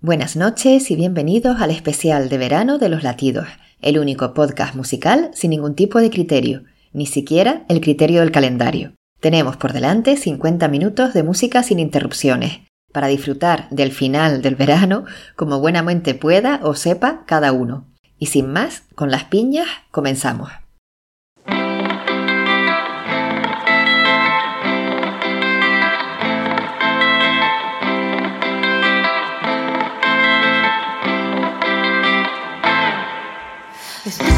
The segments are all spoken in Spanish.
Buenas noches y bienvenidos al especial de verano de los latidos, el único podcast musical sin ningún tipo de criterio, ni siquiera el criterio del calendario. Tenemos por delante 50 minutos de música sin interrupciones, para disfrutar del final del verano como buenamente pueda o sepa cada uno. Y sin más, con las piñas, comenzamos. Yes.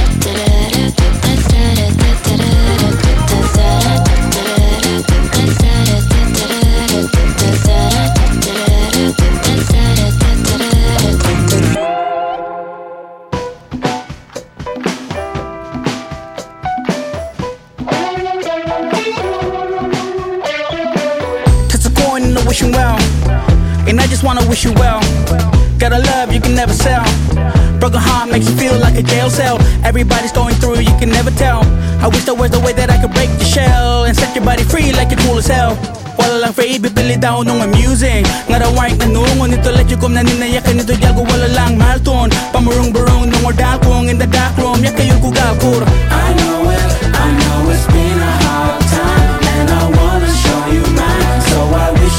the wishing well. And I just wanna wish you well. Got a love you can never sell. Broken heart makes you feel like a jail cell. Everybody's going through, you can never tell. I wish there was a way that I could break the shell and set your body free like you're cool as hell. Wala lang free, bibili daw nung amusing Nga raw warink na nungo nito let you kum na ninayakan nito Yago wala lang malton Pamurong-burong nung ordal kong in the dark room kugal kur I know it, I know it's been a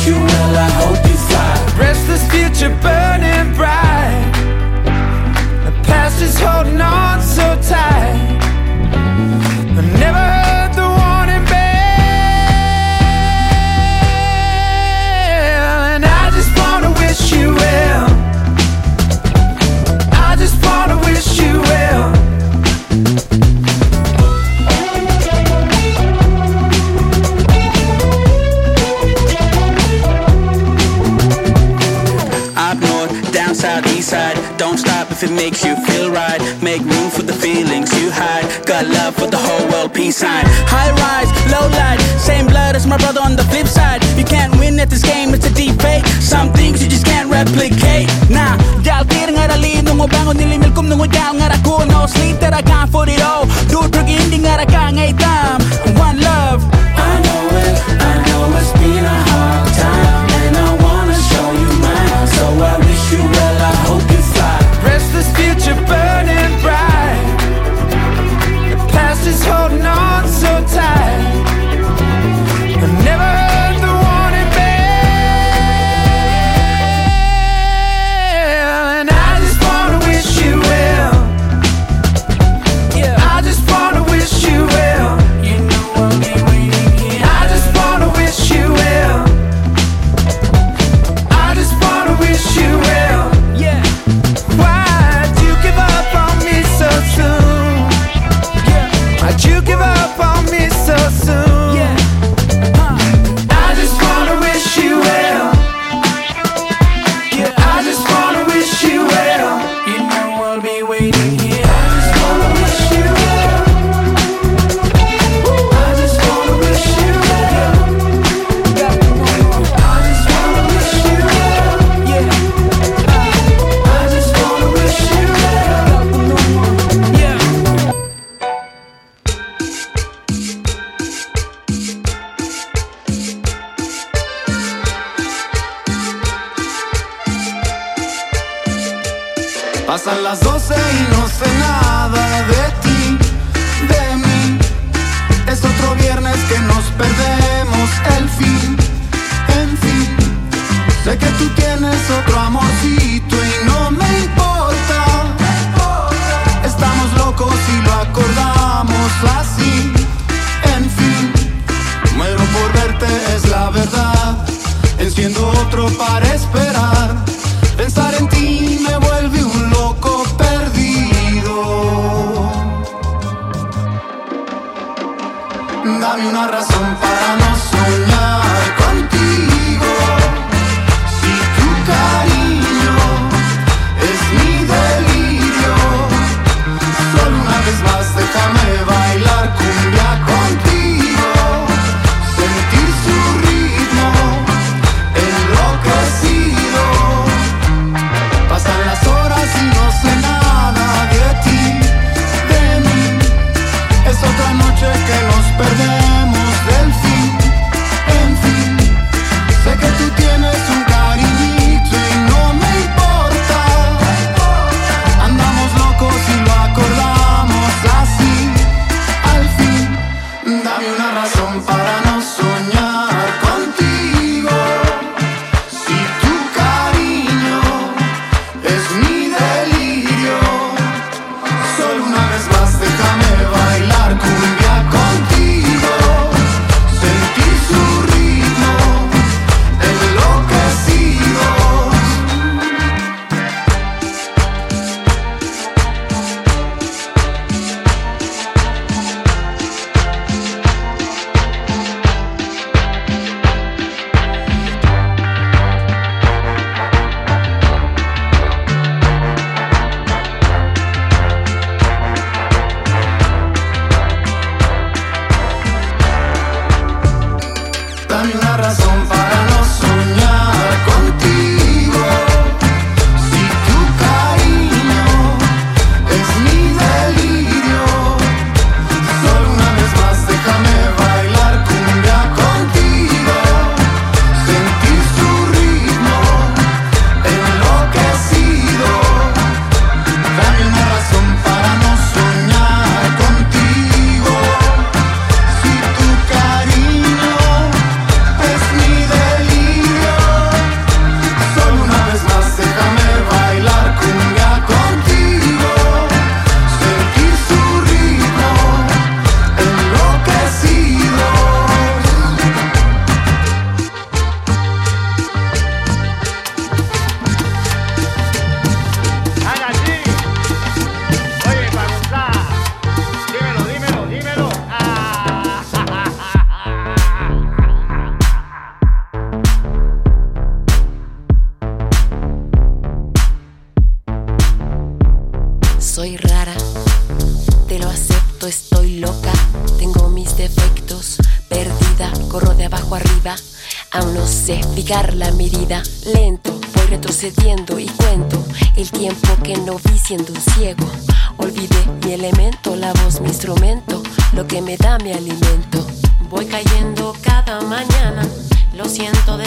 you well, I hope you fly Restless future burning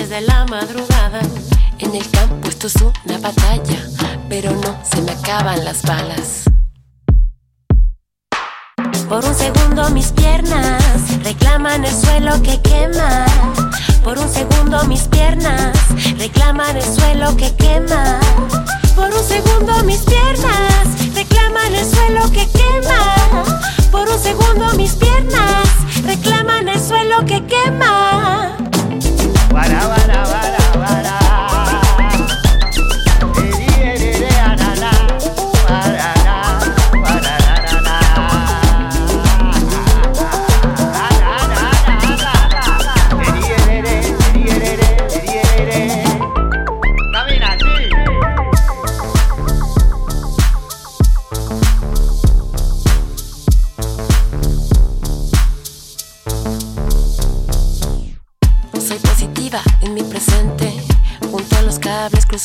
3 de la madrugada. En el campo esto es una batalla, pero no se me acaban las balas. Por un segundo mis piernas reclaman el suelo que quema. Por un segundo mis piernas reclaman el suelo que quema. Por un segundo mis piernas reclaman el suelo que quema. Por un segundo mis piernas reclaman el suelo que quema. Para, para, para.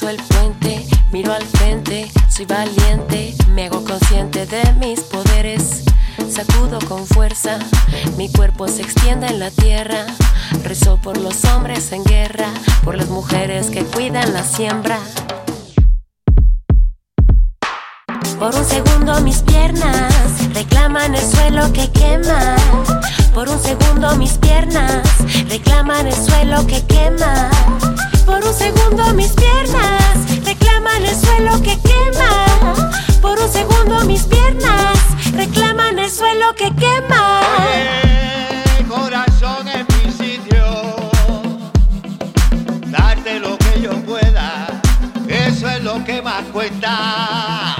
el puente, miro al frente, soy valiente, me hago consciente de mis poderes. Sacudo con fuerza, mi cuerpo se extiende en la tierra. Rezo por los hombres en guerra, por las mujeres que cuidan la siembra. Por un segundo mis piernas reclaman el suelo que quema. Por un segundo mis piernas reclaman el suelo que quema. Por un segundo mis piernas reclaman el suelo que quema. Por un segundo mis piernas reclaman el suelo que quema. Corazón en mi sitio, darte lo que yo pueda, eso es lo que más cuenta.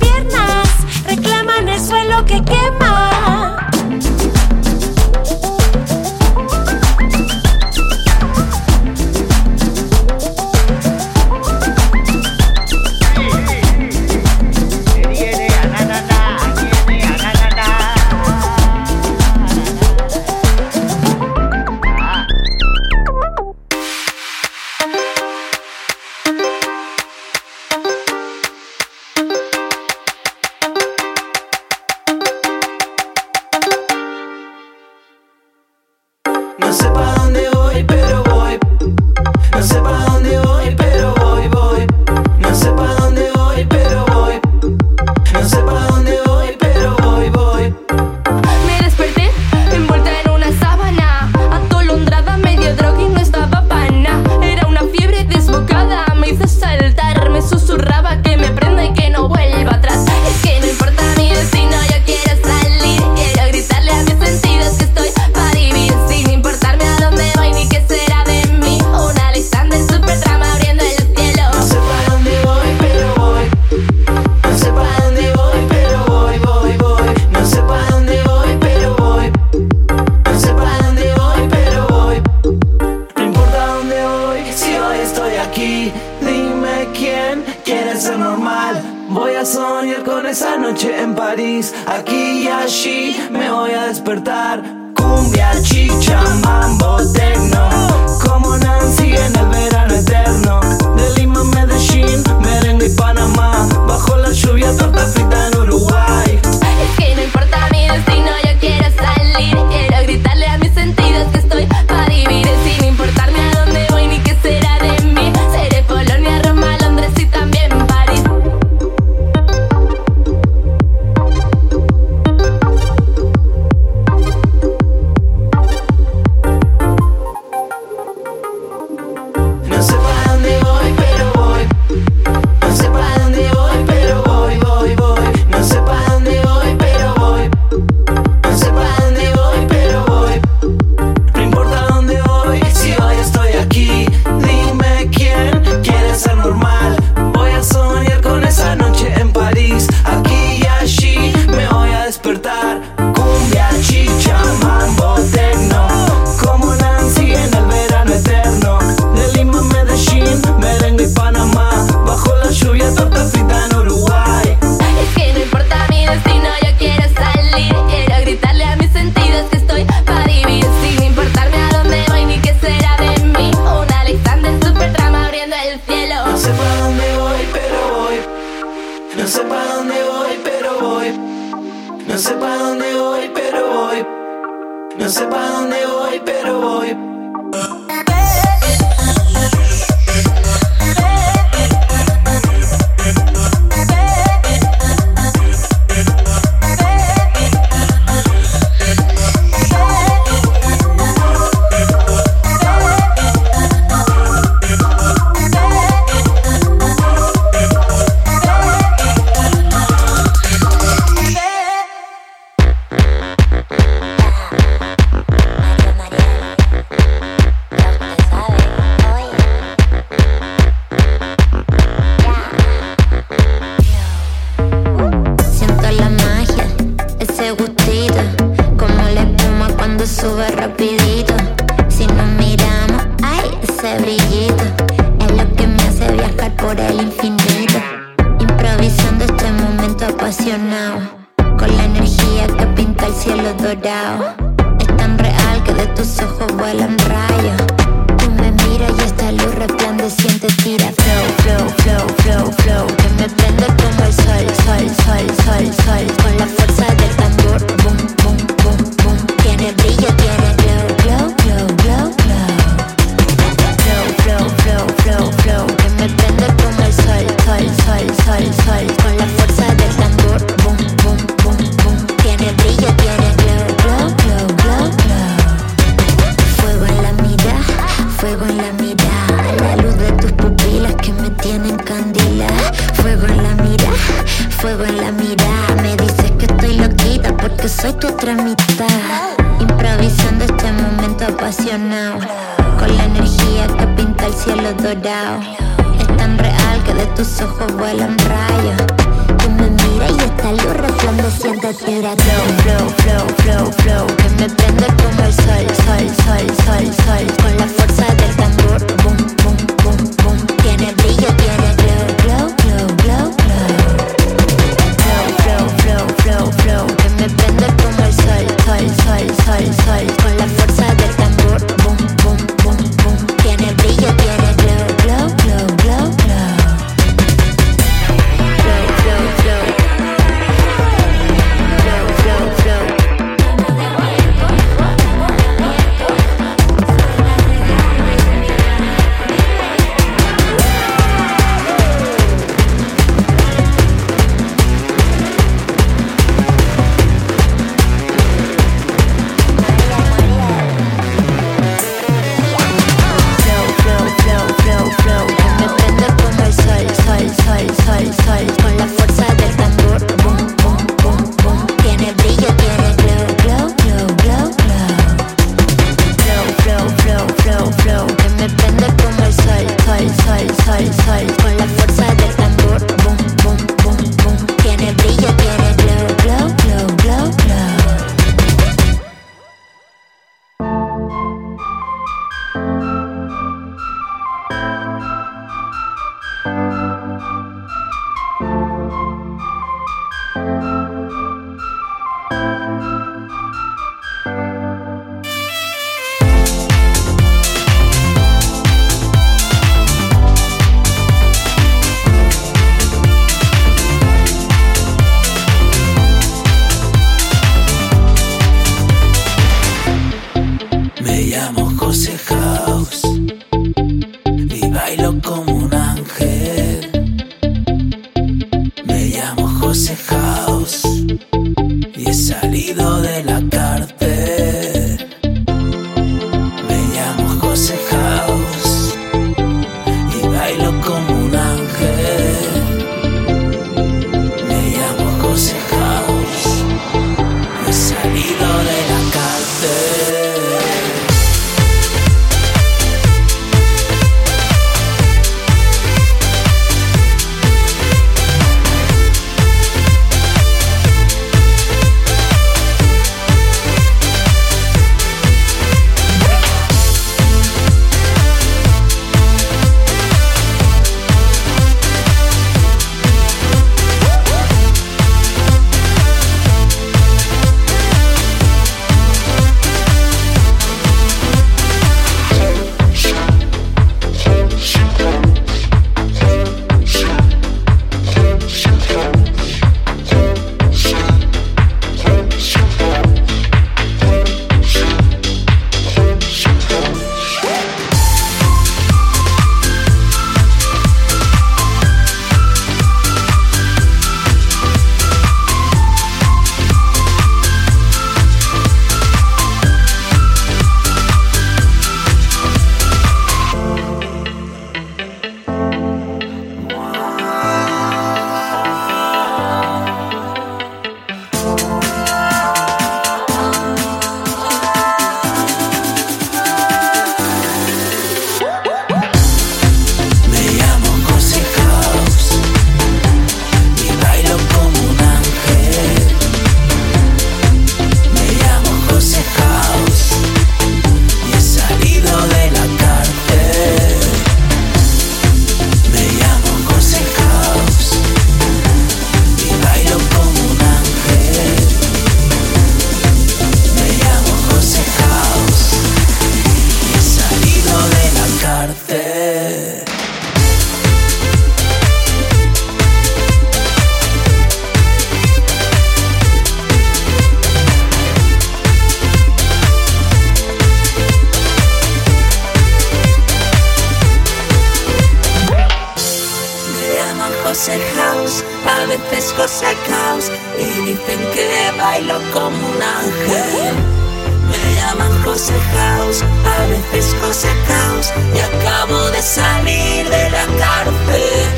cose a veces cose caos y acabo de salir de la cárcel.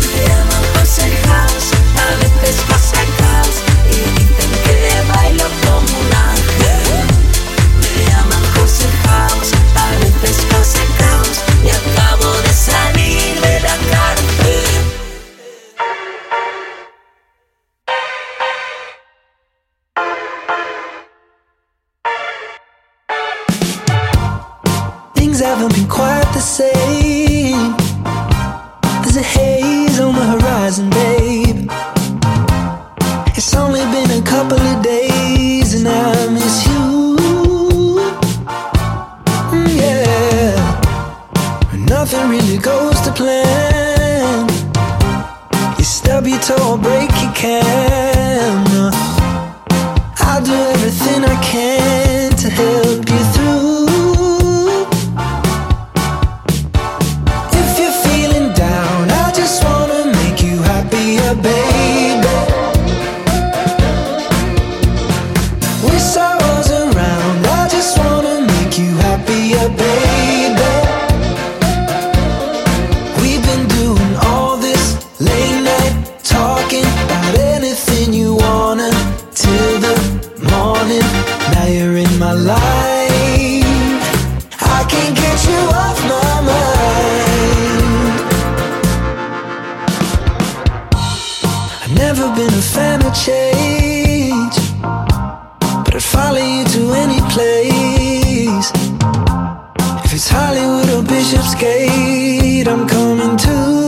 Me llamo cose. I can't get you off my mind. I've never been a fan of change, but I'd follow you to any place. If it's Hollywood or Bishopsgate, I'm coming to.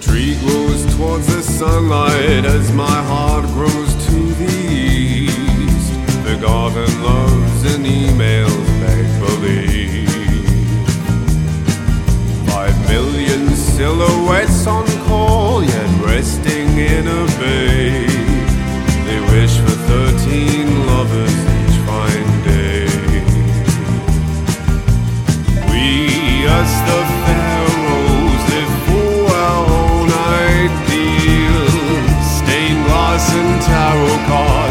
tree grows towards the sunlight as my heart grows to the east. The garden loves an email thankfully. Five million silhouettes on call, yet resting in a bay. God.